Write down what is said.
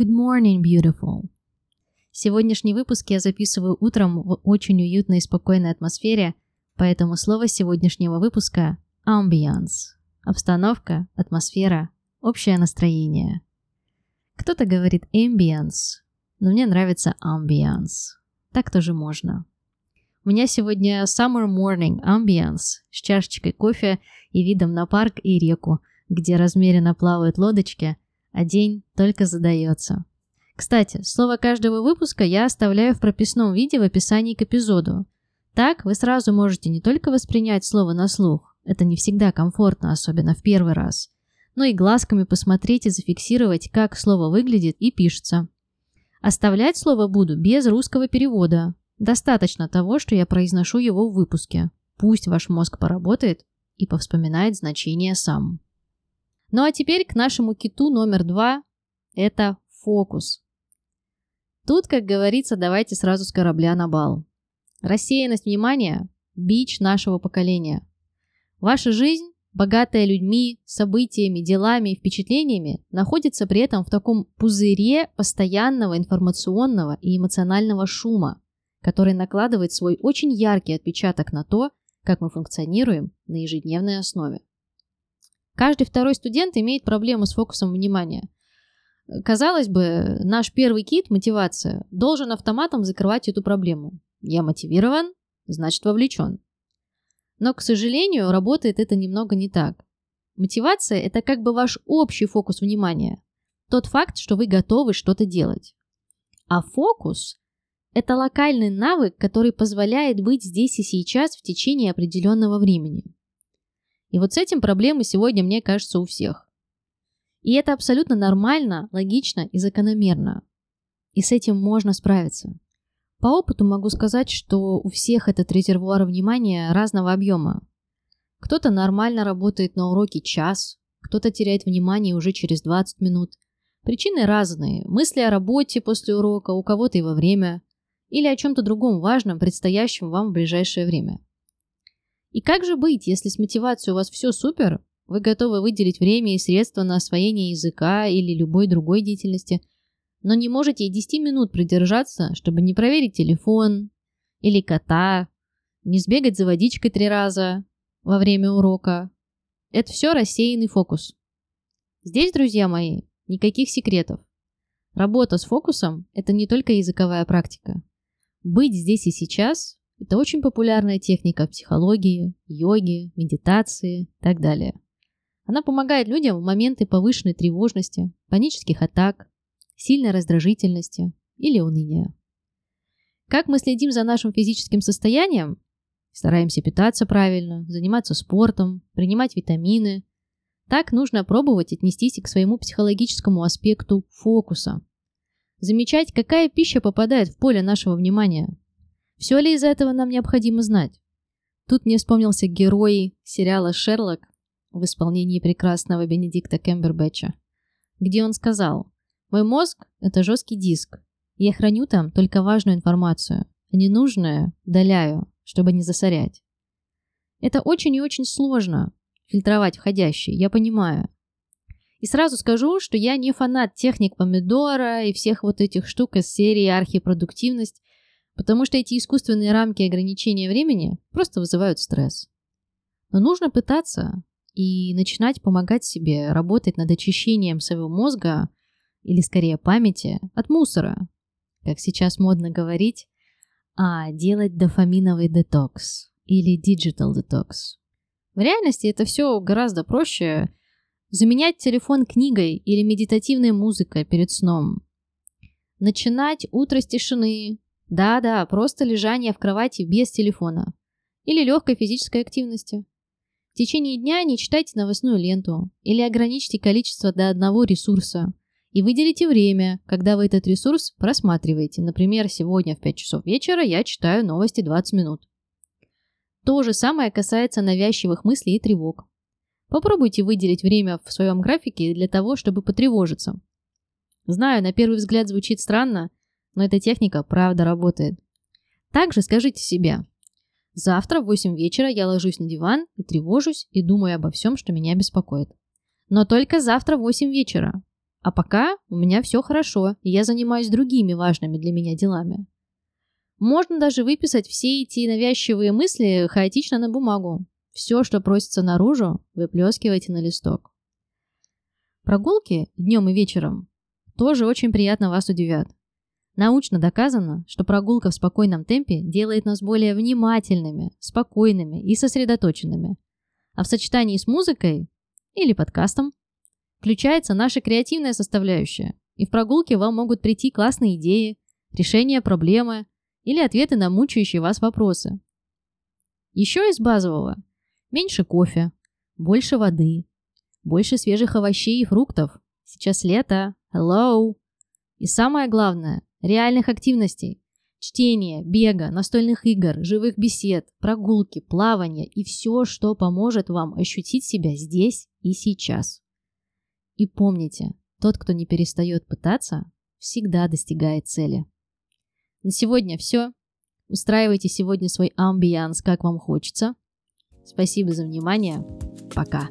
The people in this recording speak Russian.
Good morning, beautiful. Сегодняшний выпуск я записываю утром в очень уютной и спокойной атмосфере, поэтому слово сегодняшнего выпуска – ambiance. Обстановка, атмосфера, общее настроение. Кто-то говорит ambience, но мне нравится ambiance. Так тоже можно. У меня сегодня summer morning ambience с чашечкой кофе и видом на парк и реку, где размеренно плавают лодочки, а день только задается. Кстати, слово каждого выпуска я оставляю в прописном виде в описании к эпизоду. Так вы сразу можете не только воспринять слово на слух, это не всегда комфортно, особенно в первый раз, но и глазками посмотреть и зафиксировать, как слово выглядит и пишется. Оставлять слово буду без русского перевода. Достаточно того, что я произношу его в выпуске. Пусть ваш мозг поработает и повспоминает значение сам. Ну а теперь к нашему киту номер два – это фокус. Тут, как говорится, давайте сразу с корабля на бал. Рассеянность внимания – бич нашего поколения. Ваша жизнь, богатая людьми, событиями, делами и впечатлениями, находится при этом в таком пузыре постоянного информационного и эмоционального шума, который накладывает свой очень яркий отпечаток на то, как мы функционируем на ежедневной основе. Каждый второй студент имеет проблему с фокусом внимания – Казалось бы, наш первый кит, мотивация, должен автоматом закрывать эту проблему. Я мотивирован, значит вовлечен. Но, к сожалению, работает это немного не так. Мотивация – это как бы ваш общий фокус внимания. Тот факт, что вы готовы что-то делать. А фокус – это локальный навык, который позволяет быть здесь и сейчас в течение определенного времени. И вот с этим проблемы сегодня, мне кажется, у всех. И это абсолютно нормально, логично и закономерно. И с этим можно справиться. По опыту могу сказать, что у всех этот резервуар внимания разного объема. Кто-то нормально работает на уроке час, кто-то теряет внимание уже через 20 минут. Причины разные. Мысли о работе после урока, у кого-то и во время. Или о чем-то другом важном, предстоящем вам в ближайшее время. И как же быть, если с мотивацией у вас все супер, вы готовы выделить время и средства на освоение языка или любой другой деятельности, но не можете и 10 минут продержаться, чтобы не проверить телефон или кота, не сбегать за водичкой три раза во время урока. Это все рассеянный фокус. Здесь, друзья мои, никаких секретов. Работа с фокусом – это не только языковая практика. Быть здесь и сейчас – это очень популярная техника психологии, йоги, медитации и так далее. Она помогает людям в моменты повышенной тревожности, панических атак, сильной раздражительности или уныния. Как мы следим за нашим физическим состоянием? Стараемся питаться правильно, заниматься спортом, принимать витамины. Так нужно пробовать отнестись и к своему психологическому аспекту фокуса. Замечать, какая пища попадает в поле нашего внимания. Все ли из этого нам необходимо знать? Тут мне вспомнился герой сериала «Шерлок» в исполнении прекрасного Бенедикта Кембербэтча, где он сказал «Мой мозг – это жесткий диск. Я храню там только важную информацию, а ненужное удаляю, чтобы не засорять». Это очень и очень сложно фильтровать входящие, я понимаю. И сразу скажу, что я не фанат техник помидора и всех вот этих штук из серии архипродуктивность, потому что эти искусственные рамки ограничения времени просто вызывают стресс. Но нужно пытаться, и начинать помогать себе работать над очищением своего мозга, или скорее памяти, от мусора, как сейчас модно говорить, а делать дофаминовый детокс или digital детокс. В реальности это все гораздо проще. Заменять телефон книгой или медитативной музыкой перед сном. Начинать утро с тишины. Да-да, просто лежание в кровати без телефона. Или легкой физической активности. В течение дня не читайте новостную ленту или ограничьте количество до одного ресурса и выделите время, когда вы этот ресурс просматриваете. Например, сегодня в 5 часов вечера я читаю новости 20 минут. То же самое касается навязчивых мыслей и тревог. Попробуйте выделить время в своем графике для того, чтобы потревожиться. Знаю, на первый взгляд звучит странно, но эта техника правда работает. Также скажите себе, Завтра в 8 вечера я ложусь на диван и тревожусь и думаю обо всем, что меня беспокоит. Но только завтра в 8 вечера. А пока у меня все хорошо, и я занимаюсь другими важными для меня делами. Можно даже выписать все эти навязчивые мысли хаотично на бумагу. Все, что просится наружу, выплескивайте на листок. Прогулки днем и вечером тоже очень приятно вас удивят. Научно доказано, что прогулка в спокойном темпе делает нас более внимательными, спокойными и сосредоточенными. А в сочетании с музыкой или подкастом включается наша креативная составляющая, и в прогулке вам могут прийти классные идеи, решения проблемы или ответы на мучающие вас вопросы. Еще из базового – меньше кофе, больше воды, больше свежих овощей и фруктов. Сейчас лето, hello. И самое главное – реальных активностей. Чтение, бега, настольных игр, живых бесед, прогулки, плавания и все, что поможет вам ощутить себя здесь и сейчас. И помните, тот, кто не перестает пытаться, всегда достигает цели. На сегодня все. Устраивайте сегодня свой амбианс, как вам хочется. Спасибо за внимание. Пока.